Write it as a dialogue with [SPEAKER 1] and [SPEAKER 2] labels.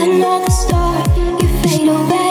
[SPEAKER 1] another star, you fade away.